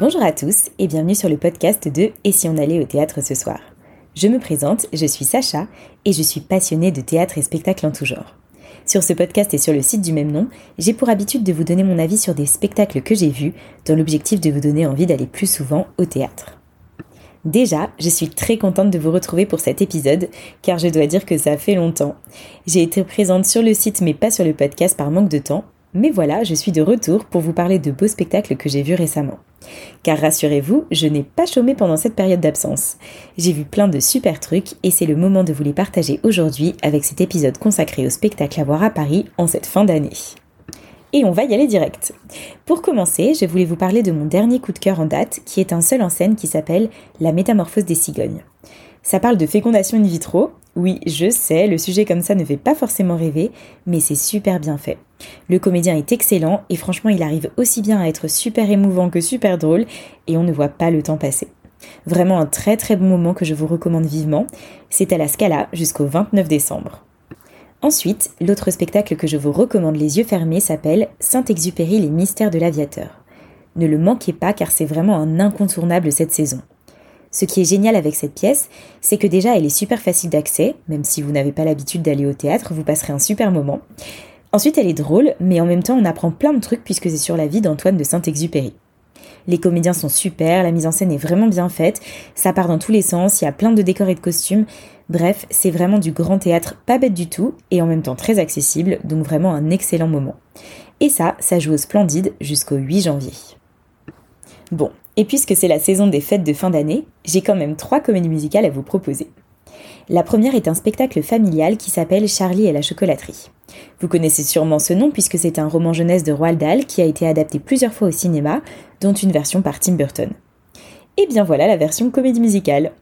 Bonjour à tous et bienvenue sur le podcast de Et si on allait au théâtre ce soir? Je me présente, je suis Sacha et je suis passionnée de théâtre et spectacle en tout genre. Sur ce podcast et sur le site du même nom, j'ai pour habitude de vous donner mon avis sur des spectacles que j'ai vus, dans l'objectif de vous donner envie d'aller plus souvent au théâtre. Déjà, je suis très contente de vous retrouver pour cet épisode, car je dois dire que ça fait longtemps. J'ai été présente sur le site mais pas sur le podcast par manque de temps, mais voilà, je suis de retour pour vous parler de beaux spectacles que j'ai vus récemment. Car rassurez-vous, je n'ai pas chômé pendant cette période d'absence. J'ai vu plein de super trucs et c'est le moment de vous les partager aujourd'hui avec cet épisode consacré au spectacle à voir à Paris en cette fin d'année. Et on va y aller direct. Pour commencer, je voulais vous parler de mon dernier coup de cœur en date, qui est un seul en scène qui s'appelle La métamorphose des cigognes. Ça parle de fécondation in vitro. Oui, je sais, le sujet comme ça ne fait pas forcément rêver, mais c'est super bien fait. Le comédien est excellent et franchement il arrive aussi bien à être super émouvant que super drôle et on ne voit pas le temps passer. Vraiment un très très bon moment que je vous recommande vivement. C'est à la Scala jusqu'au 29 décembre. Ensuite, l'autre spectacle que je vous recommande les yeux fermés s'appelle Saint-Exupéry les mystères de l'aviateur. Ne le manquez pas car c'est vraiment un incontournable cette saison. Ce qui est génial avec cette pièce, c'est que déjà elle est super facile d'accès, même si vous n'avez pas l'habitude d'aller au théâtre, vous passerez un super moment. Ensuite, elle est drôle, mais en même temps, on apprend plein de trucs puisque c'est sur la vie d'Antoine de Saint-Exupéry. Les comédiens sont super, la mise en scène est vraiment bien faite, ça part dans tous les sens, il y a plein de décors et de costumes. Bref, c'est vraiment du grand théâtre, pas bête du tout, et en même temps très accessible, donc vraiment un excellent moment. Et ça, ça joue au Splendide jusqu'au 8 janvier. Bon, et puisque c'est la saison des fêtes de fin d'année, j'ai quand même trois comédies musicales à vous proposer. La première est un spectacle familial qui s'appelle Charlie et la chocolaterie. Vous connaissez sûrement ce nom puisque c'est un roman jeunesse de Roald Dahl qui a été adapté plusieurs fois au cinéma, dont une version par Tim Burton. Et bien voilà la version comédie musicale.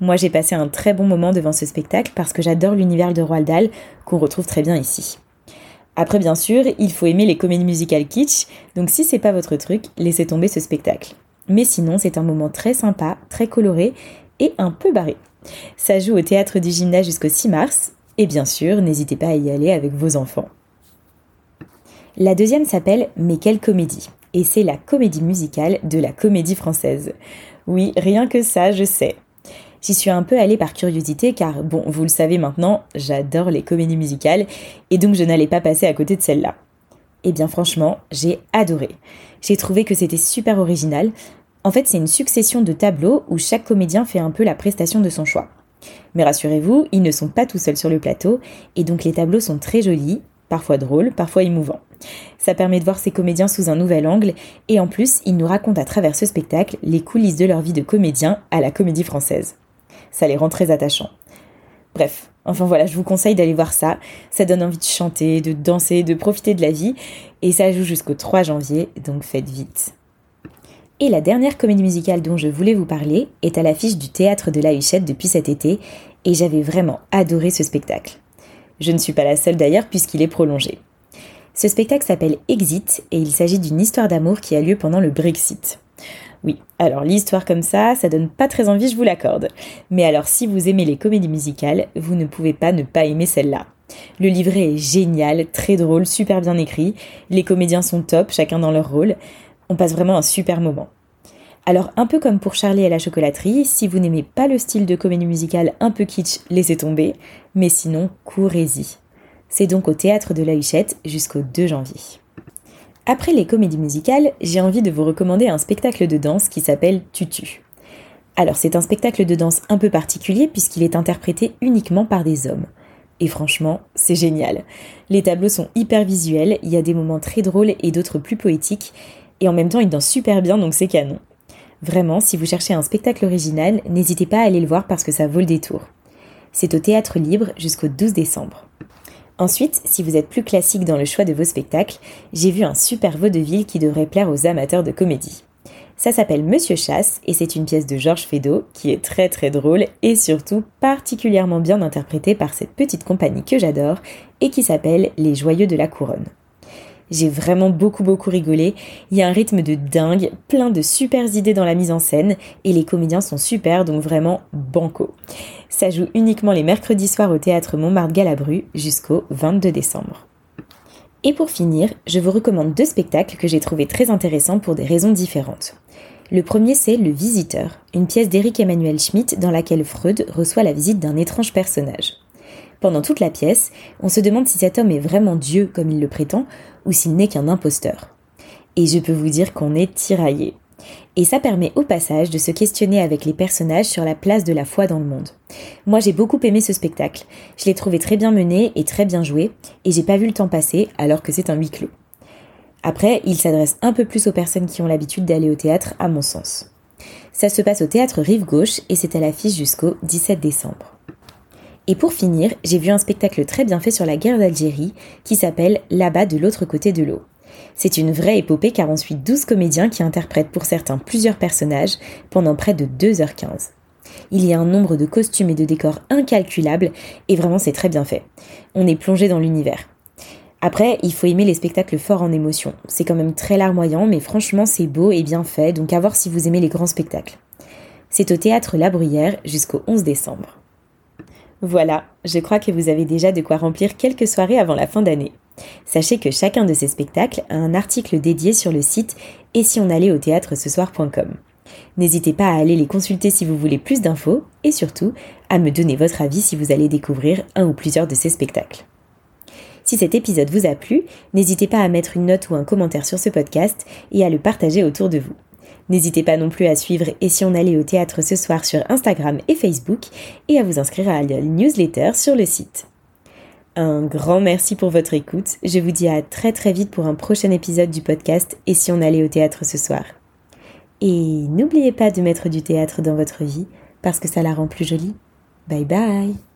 Moi j'ai passé un très bon moment devant ce spectacle parce que j'adore l'univers de Roald Dahl qu'on retrouve très bien ici. Après bien sûr, il faut aimer les comédies musicales kitsch, donc si c'est pas votre truc, laissez tomber ce spectacle. Mais sinon, c'est un moment très sympa, très coloré et un peu barré. Ça joue au théâtre du gymnase jusqu'au 6 mars, et bien sûr, n'hésitez pas à y aller avec vos enfants. La deuxième s'appelle Mais quelle comédie? Et c'est la comédie musicale de la comédie française. Oui, rien que ça, je sais. J'y suis un peu allée par curiosité car, bon, vous le savez maintenant, j'adore les comédies musicales et donc je n'allais pas passer à côté de celle-là. Eh bien franchement, j'ai adoré. J'ai trouvé que c'était super original, en fait, c'est une succession de tableaux où chaque comédien fait un peu la prestation de son choix. Mais rassurez-vous, ils ne sont pas tout seuls sur le plateau, et donc les tableaux sont très jolis, parfois drôles, parfois émouvants. Ça permet de voir ces comédiens sous un nouvel angle, et en plus, ils nous racontent à travers ce spectacle les coulisses de leur vie de comédien à la comédie française. Ça les rend très attachants. Bref, enfin voilà, je vous conseille d'aller voir ça. Ça donne envie de chanter, de danser, de profiter de la vie, et ça joue jusqu'au 3 janvier, donc faites vite. Et la dernière comédie musicale dont je voulais vous parler est à l'affiche du théâtre de la Huchette depuis cet été, et j'avais vraiment adoré ce spectacle. Je ne suis pas la seule d'ailleurs puisqu'il est prolongé. Ce spectacle s'appelle Exit et il s'agit d'une histoire d'amour qui a lieu pendant le Brexit. Oui, alors l'histoire comme ça, ça donne pas très envie, je vous l'accorde. Mais alors si vous aimez les comédies musicales, vous ne pouvez pas ne pas aimer celle-là. Le livret est génial, très drôle, super bien écrit, les comédiens sont top, chacun dans leur rôle on passe vraiment un super moment. Alors un peu comme pour Charlie et la chocolaterie, si vous n'aimez pas le style de comédie musicale un peu kitsch, laissez tomber, mais sinon courez-y. C'est donc au théâtre de la Huchette jusqu'au 2 janvier. Après les comédies musicales, j'ai envie de vous recommander un spectacle de danse qui s'appelle Tutu. Alors c'est un spectacle de danse un peu particulier puisqu'il est interprété uniquement par des hommes. Et franchement, c'est génial. Les tableaux sont hyper visuels, il y a des moments très drôles et d'autres plus poétiques, et en même temps il danse super bien donc c'est canon. Vraiment, si vous cherchez un spectacle original, n'hésitez pas à aller le voir parce que ça vaut le détour. C'est au théâtre libre jusqu'au 12 décembre. Ensuite, si vous êtes plus classique dans le choix de vos spectacles, j'ai vu un super vaudeville qui devrait plaire aux amateurs de comédie. Ça s'appelle Monsieur Chasse et c'est une pièce de Georges Feydeau qui est très très drôle et surtout particulièrement bien interprétée par cette petite compagnie que j'adore et qui s'appelle Les Joyeux de la Couronne. J'ai vraiment beaucoup beaucoup rigolé. Il y a un rythme de dingue, plein de super idées dans la mise en scène et les comédiens sont super donc vraiment banco. Ça joue uniquement les mercredis soirs au théâtre Montmartre Galabru jusqu'au 22 décembre. Et pour finir, je vous recommande deux spectacles que j'ai trouvés très intéressants pour des raisons différentes. Le premier, c'est Le Visiteur, une pièce d'Éric Emmanuel Schmitt dans laquelle Freud reçoit la visite d'un étrange personnage. Pendant toute la pièce, on se demande si cet homme est vraiment Dieu comme il le prétend, ou s'il n'est qu'un imposteur. Et je peux vous dire qu'on est tiraillé. Et ça permet au passage de se questionner avec les personnages sur la place de la foi dans le monde. Moi j'ai beaucoup aimé ce spectacle. Je l'ai trouvé très bien mené et très bien joué, et j'ai pas vu le temps passer alors que c'est un huis clos. Après, il s'adresse un peu plus aux personnes qui ont l'habitude d'aller au théâtre, à mon sens. Ça se passe au théâtre Rive Gauche et c'est à l'affiche jusqu'au 17 décembre. Et pour finir, j'ai vu un spectacle très bien fait sur la guerre d'Algérie qui s'appelle Là-bas de l'autre côté de l'eau. C'est une vraie épopée car on suit 12 comédiens qui interprètent pour certains plusieurs personnages pendant près de 2h15. Il y a un nombre de costumes et de décors incalculables et vraiment c'est très bien fait. On est plongé dans l'univers. Après, il faut aimer les spectacles forts en émotion. C'est quand même très larmoyant, mais franchement, c'est beau et bien fait, donc à voir si vous aimez les grands spectacles. C'est au théâtre La Bruyère jusqu'au 11 décembre. Voilà, je crois que vous avez déjà de quoi remplir quelques soirées avant la fin d'année. Sachez que chacun de ces spectacles a un article dédié sur le site et si on allait au théâtre ce soir.com. N'hésitez pas à aller les consulter si vous voulez plus d'infos et surtout à me donner votre avis si vous allez découvrir un ou plusieurs de ces spectacles. Si cet épisode vous a plu, n'hésitez pas à mettre une note ou un commentaire sur ce podcast et à le partager autour de vous. N'hésitez pas non plus à suivre Et si on allait au théâtre ce soir sur Instagram et Facebook et à vous inscrire à la newsletter sur le site. Un grand merci pour votre écoute. Je vous dis à très très vite pour un prochain épisode du podcast Et si on allait au théâtre ce soir. Et n'oubliez pas de mettre du théâtre dans votre vie parce que ça la rend plus jolie. Bye bye